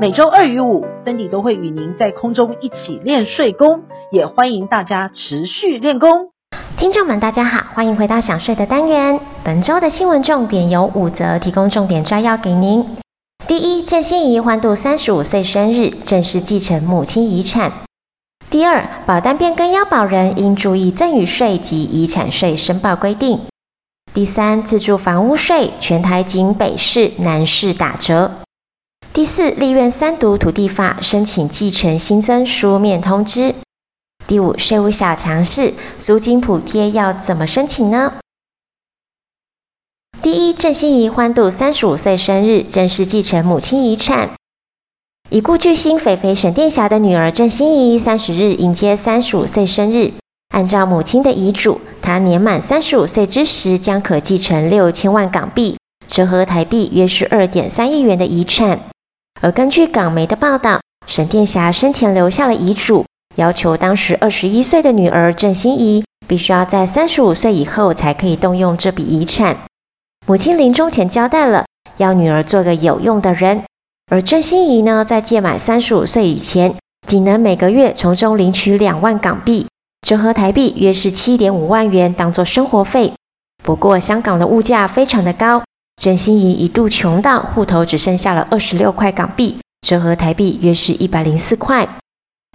每周二与五，Cindy 都会与您在空中一起练税功，也欢迎大家持续练功。听众们，大家好，欢迎回到想税的单元。本周的新闻重点有五则，提供重点摘要给您。第一，郑欣宜欢度三十五岁生日，正式继承母亲遗产。第二，保单变更要保人应注意赠与税及遗产税申报规定。第三，自住房屋税全台仅北市、南市打折。第四，立院三读土地法申请继承新增书面通知。第五，税务小常识，租金补贴要怎么申请呢？第一，郑欣宜欢度三十五岁生日，正式继承母亲遗产。已故巨星菲菲沈殿霞的女儿郑欣宜三十日迎接三十五岁生日。按照母亲的遗嘱，她年满三十五岁之时将可继承六千万港币，折合台币约是二点三亿元的遗产。而根据港媒的报道，沈殿霞生前留下了遗嘱，要求当时二十一岁的女儿郑欣宜必须要在三十五岁以后才可以动用这笔遗产。母亲临终前交代了，要女儿做个有用的人。而郑欣宜呢，在届满三十五岁以前，仅能每个月从中领取两万港币，折合台币约是七点五万元，当做生活费。不过，香港的物价非常的高，郑欣宜一度穷到户头只剩下了二十六块港币，折合台币约是一百零四块。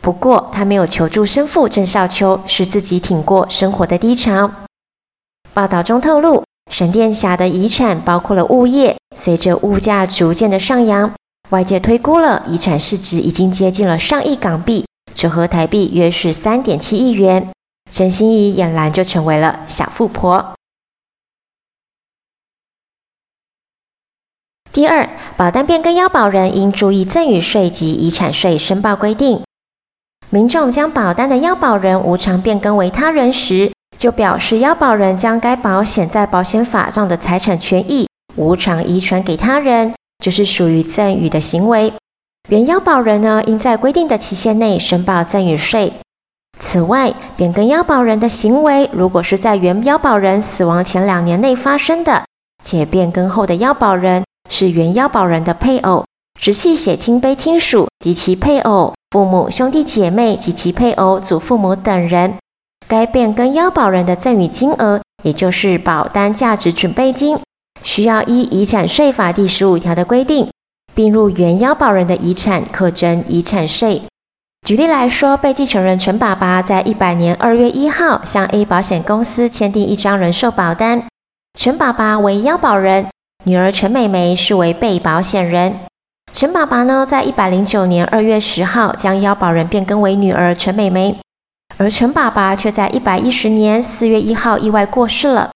不过，他没有求助生父郑少秋，是自己挺过生活的低潮。报道中透露，沈殿霞的遗产包括了物业，随着物价逐渐的上扬。外界推估了遗产市值已经接近了上亿港币，折合台币约是三点七亿元。郑欣宜俨然就成为了小富婆。第二，保单变更要保人应注意赠与税及遗产税申报规定。民众将保单的要保人无偿变更为他人时，就表示要保人将该保险在保险法上的财产权益无偿遗传给他人。就是属于赠与的行为，原要保人呢，应在规定的期限内申报赠与税。此外，变更要保人的行为，如果是在原要保人死亡前两年内发生的，且变更后的要保人是原腰保人的配偶、直系血亲卑亲属及其配偶、父母、兄弟姐妹及其配偶、祖父母等人，该变更腰保人的赠与金额，也就是保单价值准备金。需要依遗产税法第十五条的规定，并入原腰保人的遗产课征遗产税。举例来说，被继承人陈爸爸在一百年二月一号向 A 保险公司签订一张人寿保单，陈爸爸为腰保人，女儿陈美眉是为被保险人。陈爸爸呢，在一百零九年二月十号将腰保人变更为女儿陈美眉，而陈爸爸却在一百一十年四月一号意外过世了。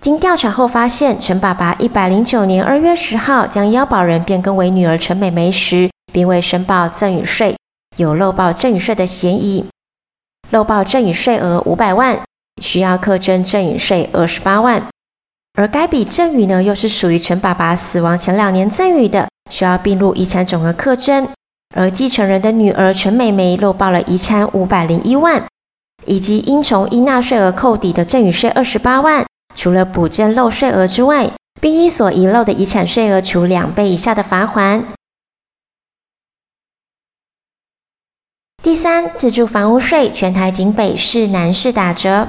经调查后发现，陈爸爸一百零九年二月十号将腰保人变更为女儿陈美眉时，并未申报赠与税，有漏报赠与税的嫌疑。漏报赠与税额五百万，需要课征赠与税二十八万。而该笔赠与呢，又是属于陈爸爸死亡前两年赠与的，需要并入遗产总额课征。而继承人的女儿陈美眉漏报了遗产五百零一万，以及应从应纳税额扣抵的赠与税二十八万。除了补征漏税额之外，并依所遗漏的遗产税额处两倍以下的罚锾。第三，自住房屋税全台仅北市、南市打折。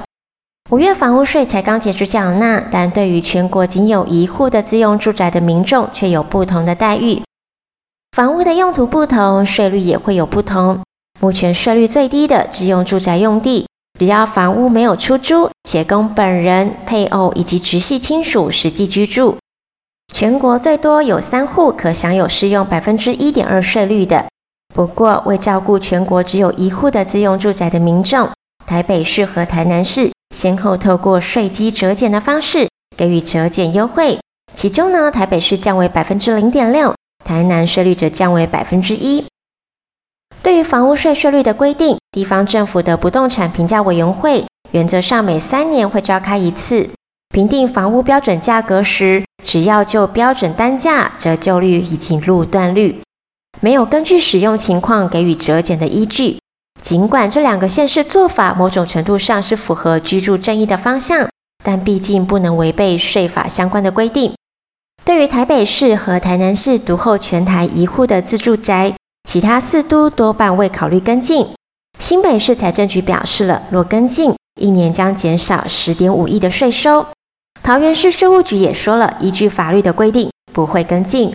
五月房屋税才刚结束缴纳，但对于全国仅有一户的自用住宅的民众却有不同的待遇。房屋的用途不同，税率也会有不同。目前税率最低的自用住宅用地。只要房屋没有出租，且供本人、配偶以及直系亲属实际居住，全国最多有三户可享有适用百分之一点二税率的。不过，为照顾全国只有一户的自用住宅的民众，台北市和台南市先后透过税基折减的方式给予折减优惠。其中呢，台北市降为百分之零点六，台南税率则降为百分之一。对于房屋税税率的规定，地方政府的不动产评价委员会原则上每三年会召开一次，评定房屋标准价格时，只要就标准单价、折旧率以及路段率，没有根据使用情况给予折减的依据。尽管这两个县市做法某种程度上是符合居住正义的方向，但毕竟不能违背税法相关的规定。对于台北市和台南市独后全台一户的自住宅，其他四都多半未考虑跟进。新北市财政局表示了，若跟进，一年将减少十点五亿的税收。桃园市税务局也说了，依据法律的规定，不会跟进。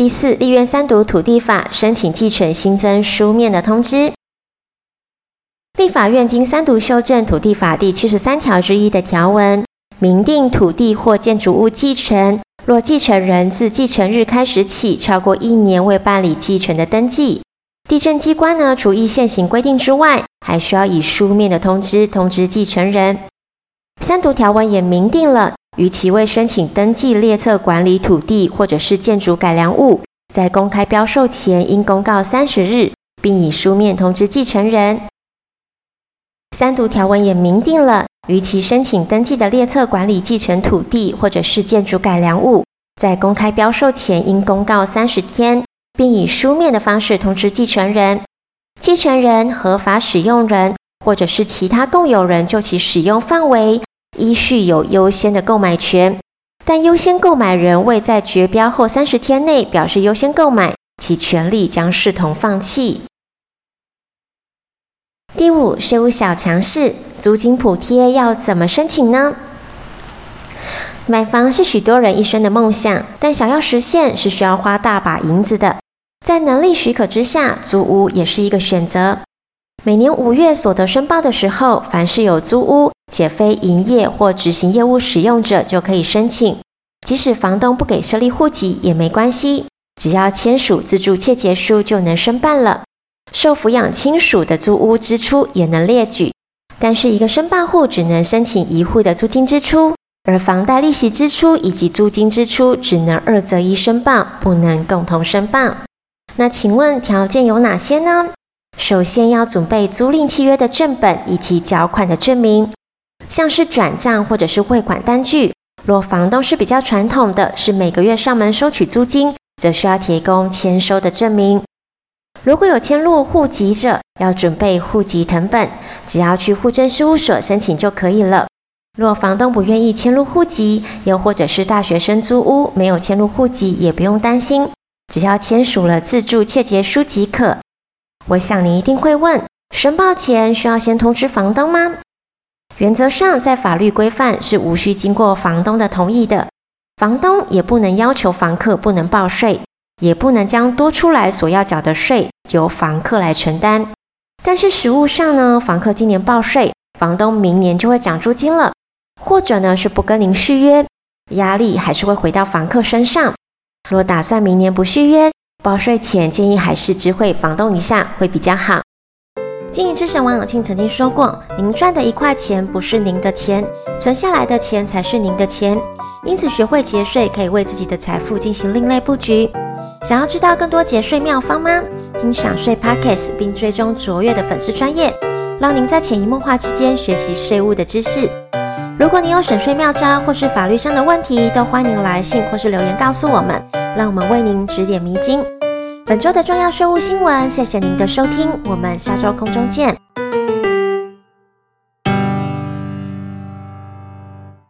第四，立院三读土地法申请继承新增书面的通知。立法院经三读修正土地法第七十三条之一的条文。明定土地或建筑物继承，若继承人自继承日开始起超过一年未办理继承的登记，地政机关呢，除依现行规定之外，还需要以书面的通知通知继承人。三读条文也明定了，逾期未申请登记列册管理土地或者是建筑改良物，在公开标售前应公告三十日，并以书面通知继承人。三读条文也明定了。逾期申请登记的列册管理继承土地或者是建筑改良物，在公开标售前应公告三十天，并以书面的方式通知继承人。继承人、合法使用人或者是其他共有人就其使用范围，依序有优先的购买权。但优先购买人未在决标后三十天内表示优先购买，其权利将视同放弃。第五，税务小常识。租金补贴要怎么申请呢？买房是许多人一生的梦想，但想要实现是需要花大把银子的。在能力许可之下，租屋也是一个选择。每年五月所得申报的时候，凡是有租屋且非营业或执行业务使用者就可以申请。即使房东不给设立户籍也没关系，只要签署自住切结书就能申办了。受抚养亲属的租屋支出也能列举。但是，一个申报户只能申请一户的租金支出，而房贷利息支出以及租金支出只能二择一申报，不能共同申报。那请问条件有哪些呢？首先要准备租赁契约的正本以及缴款的证明，像是转账或者是汇款单据。若房东是比较传统的，是每个月上门收取租金，则需要提供签收的证明。如果有迁入户籍者，要准备户籍謄本，只要去户政事务所申请就可以了。若房东不愿意迁入户籍，又或者是大学生租屋没有迁入户籍，也不用担心，只要签署了自住切结书即可。我想你一定会问，申报前需要先通知房东吗？原则上，在法律规范是无需经过房东的同意的，房东也不能要求房客不能报税。也不能将多出来所要缴的税由房客来承担，但是实务上呢，房客今年报税，房东明年就会涨租金了，或者呢是不跟您续约，压力还是会回到房客身上。若打算明年不续约，报税前建议还是知会房东一下会比较好。经营之神王永庆曾经说过：“您赚的一块钱不是您的钱，存下来的钱才是您的钱。因此，学会节税可以为自己的财富进行另类布局。想要知道更多节税妙方吗？听享税 Podcast 并追踪卓越的粉丝专业，让您在潜移默化之间学习税务的知识。如果你有省税妙招或是法律上的问题，都欢迎来信或是留言告诉我们，让我们为您指点迷津。”本周的重要税务新闻，谢谢您的收听，我们下周空中见。